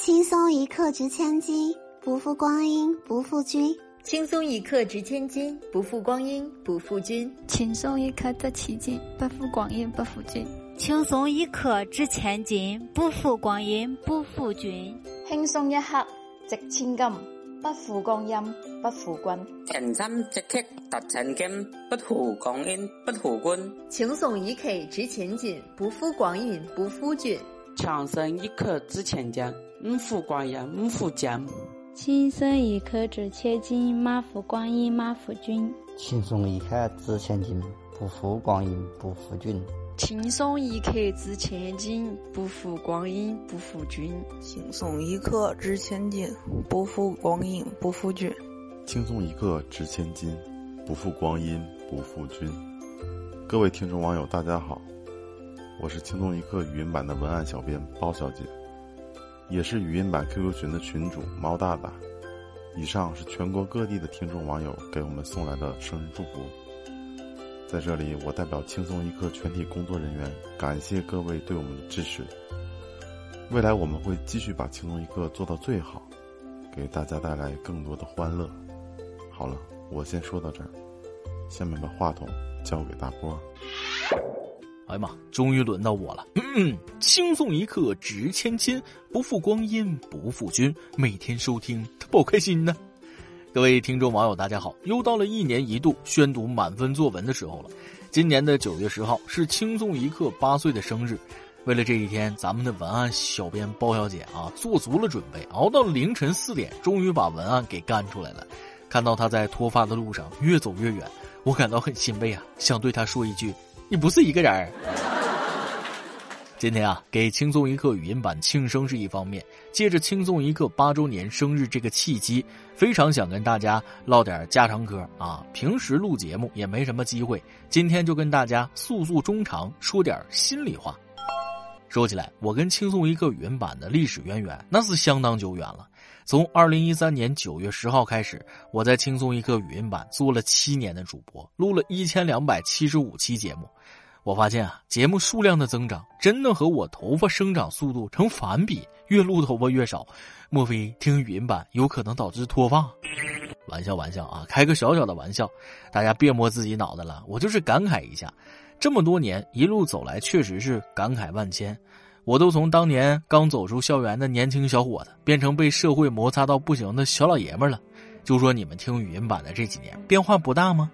轻松一刻值千金，不负光阴不负君。轻松一刻值千金，不负光阴不负君。轻松一刻值千金，不负光阴不负君。轻松一刻值千金，不负光阴不负君。轻松一刻值千金，不负光阴不负君。轻松一刻值千金，不负光阴不负君。轻松一刻值千金，不负光阴不负君。轻松一刻值千金，不负光阴不负君。轻松一刻值千金，马负光阴马负君。轻松一刻值千金，不负光阴不负君。轻松一刻值千金，不负光阴不负君。轻松一刻值千金，不负光阴不负君。轻松一刻值千金，不负光阴不负君。各位听众网友，大家好，我是轻松一刻语音版的文案小编包小姐。也是语音版 QQ 群的群主猫大大。以上是全国各地的听众网友给我们送来的生日祝福。在这里，我代表轻松一刻全体工作人员感谢各位对我们的支持。未来我们会继续把轻松一刻做到最好，给大家带来更多的欢乐。好了，我先说到这儿，下面把话筒交给大波。哎呀妈！终于轮到我了。嗯，轻松一刻值千金，不负光阴不负君。每天收听，他好开心呢。各位听众网友，大家好！又到了一年一度宣读满分作文的时候了。今年的九月十号是轻松一刻八岁的生日。为了这一天，咱们的文案小编包小姐啊，做足了准备，熬到凌晨四点，终于把文案给干出来了。看到她在脱发的路上越走越远，我感到很欣慰啊，想对她说一句。你不是一个人儿。今天啊，给轻松一刻语音版庆生是一方面，借着轻松一刻八周年生日这个契机，非常想跟大家唠点家常嗑啊。平时录节目也没什么机会，今天就跟大家诉诉衷肠，说点心里话。说起来，我跟轻松一刻语音版的历史渊源那是相当久远了。从二零一三年九月十号开始，我在轻松一刻语音版做了七年的主播，录了一千两百七十五期节目。我发现啊，节目数量的增长真的和我头发生长速度成反比，越录头发越少。莫非听语音版有可能导致脱发？玩笑玩笑啊，开个小小的玩笑，大家别摸自己脑袋了。我就是感慨一下，这么多年一路走来，确实是感慨万千。我都从当年刚走出校园的年轻小伙子，变成被社会摩擦到不行的小老爷们了。就说你们听语音版的这几年变化不大吗？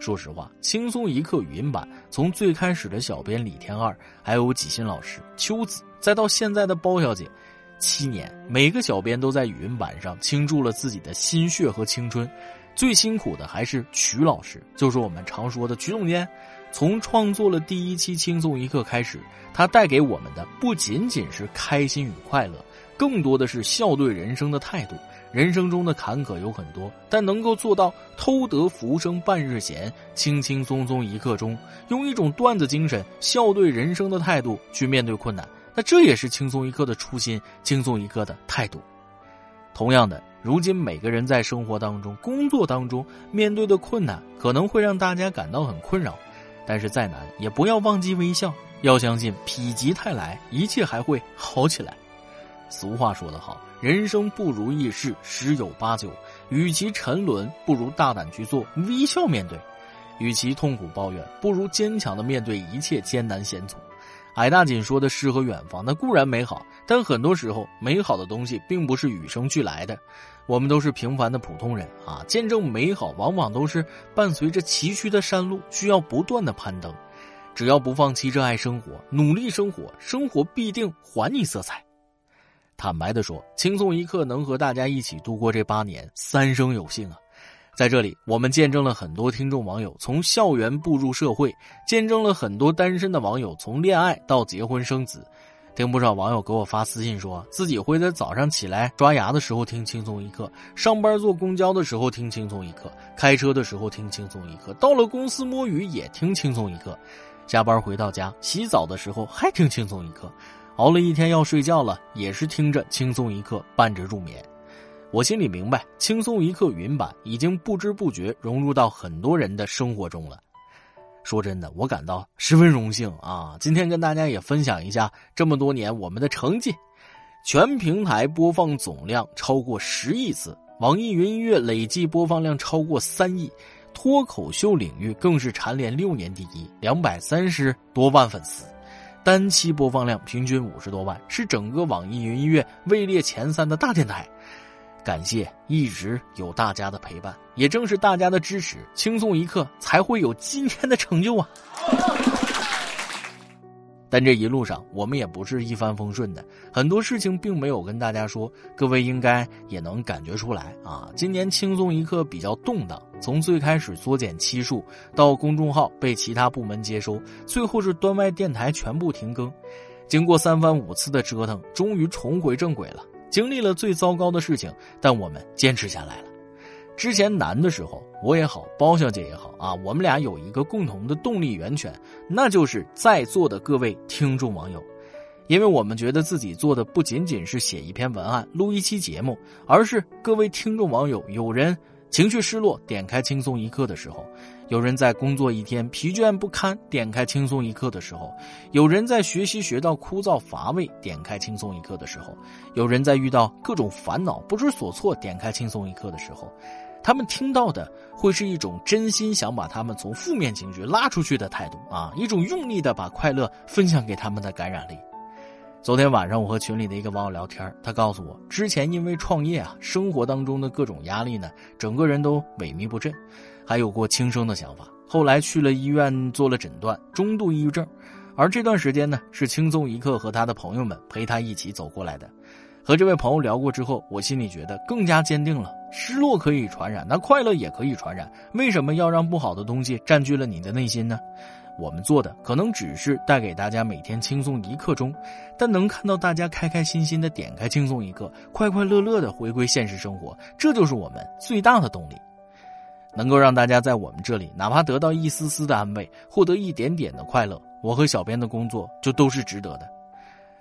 说实话，轻松一刻语音版从最开始的小编李天二，还有几新老师、秋子，再到现在的包小姐，七年，每个小编都在语音版上倾注了自己的心血和青春。最辛苦的还是曲老师，就是我们常说的曲总监。从创作了第一期轻松一刻开始，他带给我们的不仅仅是开心与快乐，更多的是笑对人生的态度。人生中的坎坷有很多，但能够做到偷得浮生半日闲，轻轻松松一刻钟，用一种段子精神笑对人生的态度去面对困难，那这也是轻松一刻的初心，轻松一刻的态度。同样的，如今每个人在生活当中、工作当中面对的困难，可能会让大家感到很困扰。但是再难，也不要忘记微笑，要相信否极泰来，一切还会好起来。俗话说得好，人生不如意事十有八九，与其沉沦，不如大胆去做，微笑面对；与其痛苦抱怨，不如坚强的面对一切艰难险阻。矮大紧说的诗和远方，那固然美好，但很多时候，美好的东西并不是与生俱来的。我们都是平凡的普通人啊，见证美好往往都是伴随着崎岖的山路，需要不断的攀登。只要不放弃热爱生活，努力生活，生活必定还你色彩。坦白的说，轻松一刻能和大家一起度过这八年，三生有幸啊！在这里，我们见证了很多听众网友从校园步入社会，见证了很多单身的网友从恋爱到结婚生子。听不少网友给我发私信，说自己会在早上起来刷牙的时候听轻松一刻，上班坐公交的时候听轻松一刻，开车的时候听轻松一刻，到了公司摸鱼也听轻松一刻，下班回到家洗澡的时候还听轻松一刻，熬了一天要睡觉了也是听着轻松一刻伴着入眠。我心里明白，轻松一刻云版已经不知不觉融入到很多人的生活中了。说真的，我感到十分荣幸啊！今天跟大家也分享一下这么多年我们的成绩。全平台播放总量超过十亿次，网易云音乐累计播放量超过三亿，脱口秀领域更是蝉联六年第一，两百三十多万粉丝，单期播放量平均五十多万，是整个网易云音乐位列前三的大电台。感谢一直有大家的陪伴，也正是大家的支持，轻松一刻才会有今天的成就啊！但这一路上，我们也不是一帆风顺的，很多事情并没有跟大家说，各位应该也能感觉出来啊。今年轻松一刻比较动荡，从最开始缩减期数，到公众号被其他部门接收，最后是端外电台全部停更，经过三番五次的折腾，终于重回正轨了。经历了最糟糕的事情，但我们坚持下来了。之前难的时候，我也好，包小姐也好啊，我们俩有一个共同的动力源泉，那就是在座的各位听众网友，因为我们觉得自己做的不仅仅是写一篇文案、录一期节目，而是各位听众网友有人情绪失落，点开轻松一刻的时候；有人在工作一天疲倦不堪，点开轻松一刻的时候；有人在学习学到枯燥乏味，点开轻松一刻的时候；有人在遇到各种烦恼不知所措，点开轻松一刻的时候。他们听到的会是一种真心想把他们从负面情绪拉出去的态度啊，一种用力的把快乐分享给他们的感染力。昨天晚上我和群里的一个网友聊天，他告诉我，之前因为创业啊，生活当中的各种压力呢，整个人都萎靡不振，还有过轻生的想法。后来去了医院做了诊断，中度抑郁症。而这段时间呢，是轻松一刻和他的朋友们陪他一起走过来的。和这位朋友聊过之后，我心里觉得更加坚定了：失落可以传染，那快乐也可以传染。为什么要让不好的东西占据了你的内心呢？我们做的可能只是带给大家每天轻松一刻钟，但能看到大家开开心心的点开轻松一刻，快快乐乐的回归现实生活，这就是我们最大的动力。能够让大家在我们这里哪怕得到一丝丝的安慰，获得一点点的快乐，我和小编的工作就都是值得的。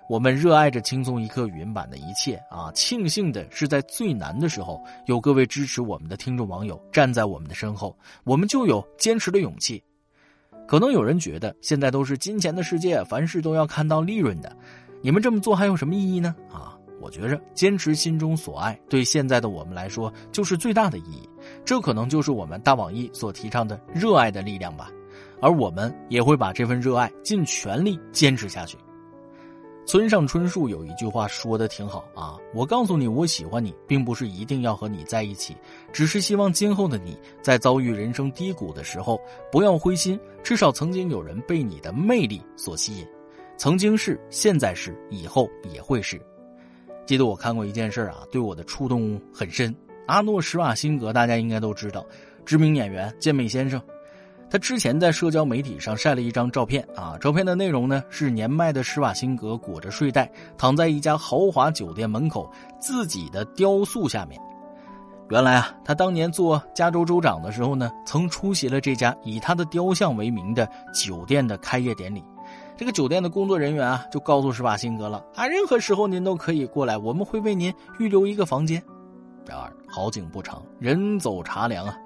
我们热爱着轻松一刻语音版的一切啊！庆幸的是，在最难的时候，有各位支持我们的听众网友站在我们的身后，我们就有坚持的勇气。可能有人觉得现在都是金钱的世界，凡事都要看到利润的，你们这么做还有什么意义呢？啊，我觉着坚持心中所爱，对现在的我们来说就是最大的意义。这可能就是我们大网易所提倡的热爱的力量吧。而我们也会把这份热爱尽全力坚持下去。村上春树有一句话说的挺好啊，我告诉你我喜欢你，并不是一定要和你在一起，只是希望今后的你在遭遇人生低谷的时候不要灰心，至少曾经有人被你的魅力所吸引，曾经是，现在是，以后也会是。记得我看过一件事啊，对我的触动很深。阿诺·施瓦辛格大家应该都知道，知名演员健美先生。他之前在社交媒体上晒了一张照片啊，照片的内容呢是年迈的施瓦辛格裹着睡袋躺在一家豪华酒店门口自己的雕塑下面。原来啊，他当年做加州州长的时候呢，曾出席了这家以他的雕像为名的酒店的开业典礼。这个酒店的工作人员啊，就告诉施瓦辛格了啊，任何时候您都可以过来，我们会为您预留一个房间。然而好景不长，人走茶凉啊。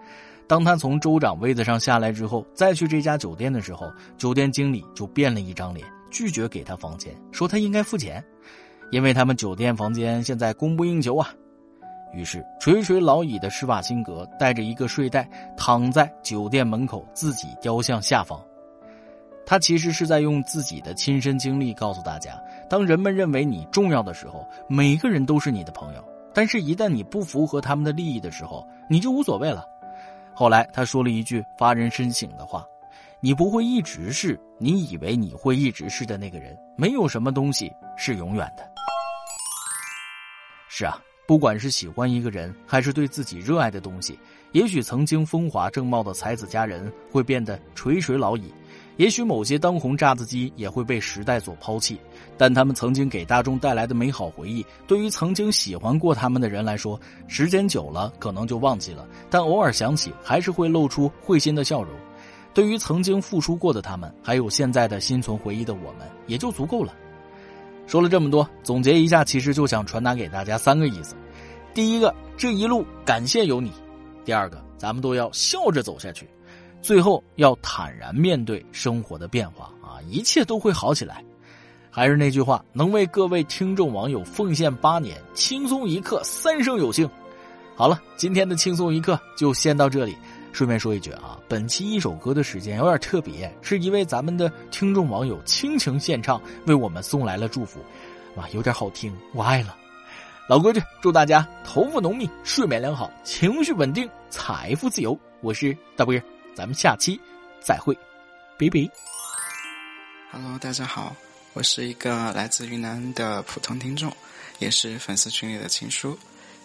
当他从州长位子上下来之后，再去这家酒店的时候，酒店经理就变了一张脸，拒绝给他房间，说他应该付钱，因为他们酒店房间现在供不应求啊。于是垂垂老矣的施瓦辛格带着一个睡袋躺在酒店门口自己雕像下方，他其实是在用自己的亲身经历告诉大家：当人们认为你重要的时候，每个人都是你的朋友；但是，一旦你不符合他们的利益的时候，你就无所谓了。后来他说了一句发人深省的话：“你不会一直是你以为你会一直是的那个人，没有什么东西是永远的。”是啊，不管是喜欢一个人，还是对自己热爱的东西，也许曾经风华正茂的才子佳人会变得垂垂老矣。也许某些当红炸子鸡也会被时代所抛弃，但他们曾经给大众带来的美好回忆，对于曾经喜欢过他们的人来说，时间久了可能就忘记了，但偶尔想起还是会露出会心的笑容。对于曾经付出过的他们，还有现在的心存回忆的我们，也就足够了。说了这么多，总结一下，其实就想传达给大家三个意思：第一个，这一路感谢有你；第二个，咱们都要笑着走下去。最后要坦然面对生活的变化啊，一切都会好起来。还是那句话，能为各位听众网友奉献八年，轻松一刻三生有幸。好了，今天的轻松一刻就先到这里。顺便说一句啊，本期一首歌的时间有点特别，是一位咱们的听众网友倾情献唱，为我们送来了祝福，哇，有点好听，我爱了。老规矩，祝大家头发浓密，睡眠良好，情绪稳定，财富自由。我是大波，咱们下期再会，比比。Hello，大家好，我是一个来自云南的普通听众，也是粉丝群里的情书。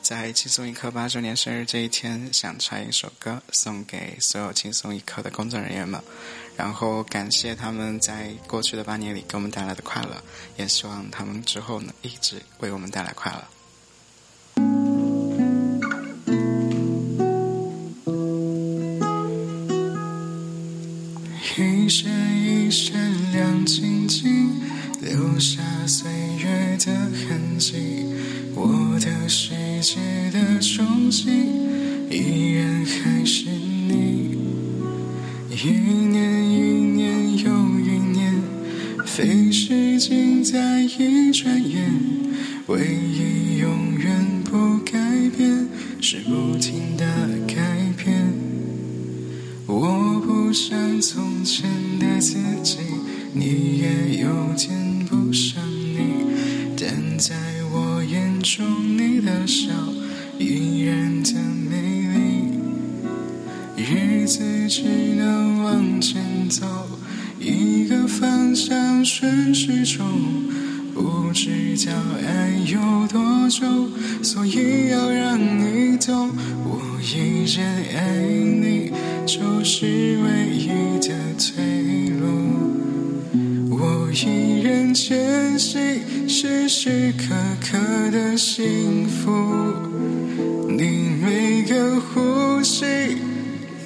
在轻松一刻八周年生日这一天，想唱一首歌送给所有轻松一刻的工作人员们，然后感谢他们在过去的八年里给我们带来的快乐，也希望他们之后能一直为我们带来快乐。依然还是你。一年一年又一年，飞逝尽在一转眼。唯一永远不改变，是不停的改变。我不像从前的自己，你也有点不像你，但在我。眼中你的笑依然的美丽，日子只能往前走，一个方向顺时钟，不知道爱有多久，所以要让你懂，我依然爱你，就是唯一的退路，我依然坚信。时时刻刻的幸福，你每个呼吸，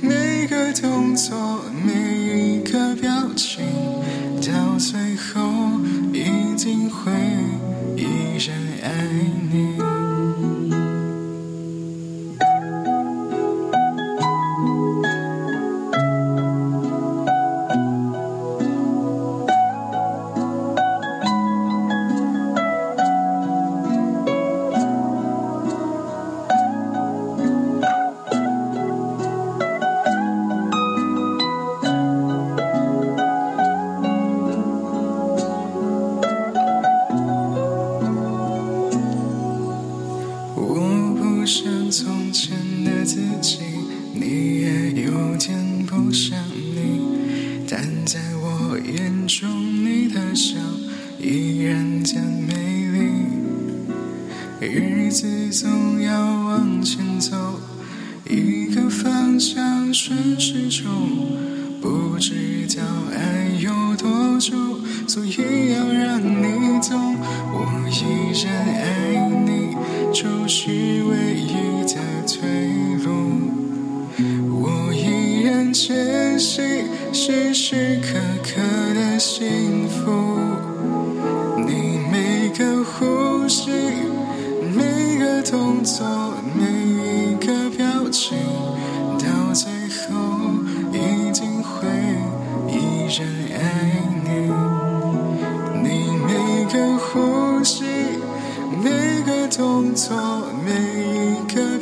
每个动作，每一个表情，到最后一定会自己你也有点不像你但在我眼中你的笑依然的美丽日子总要往前走一个方向顺时钟不知道爱有多久所以要让你懂我依然爱你就是唯一的退坚信时时刻刻的幸福，你每个呼吸。每个动作每一个表情，到最后一定会依然爱你。你每个呼吸，每个动作，每一个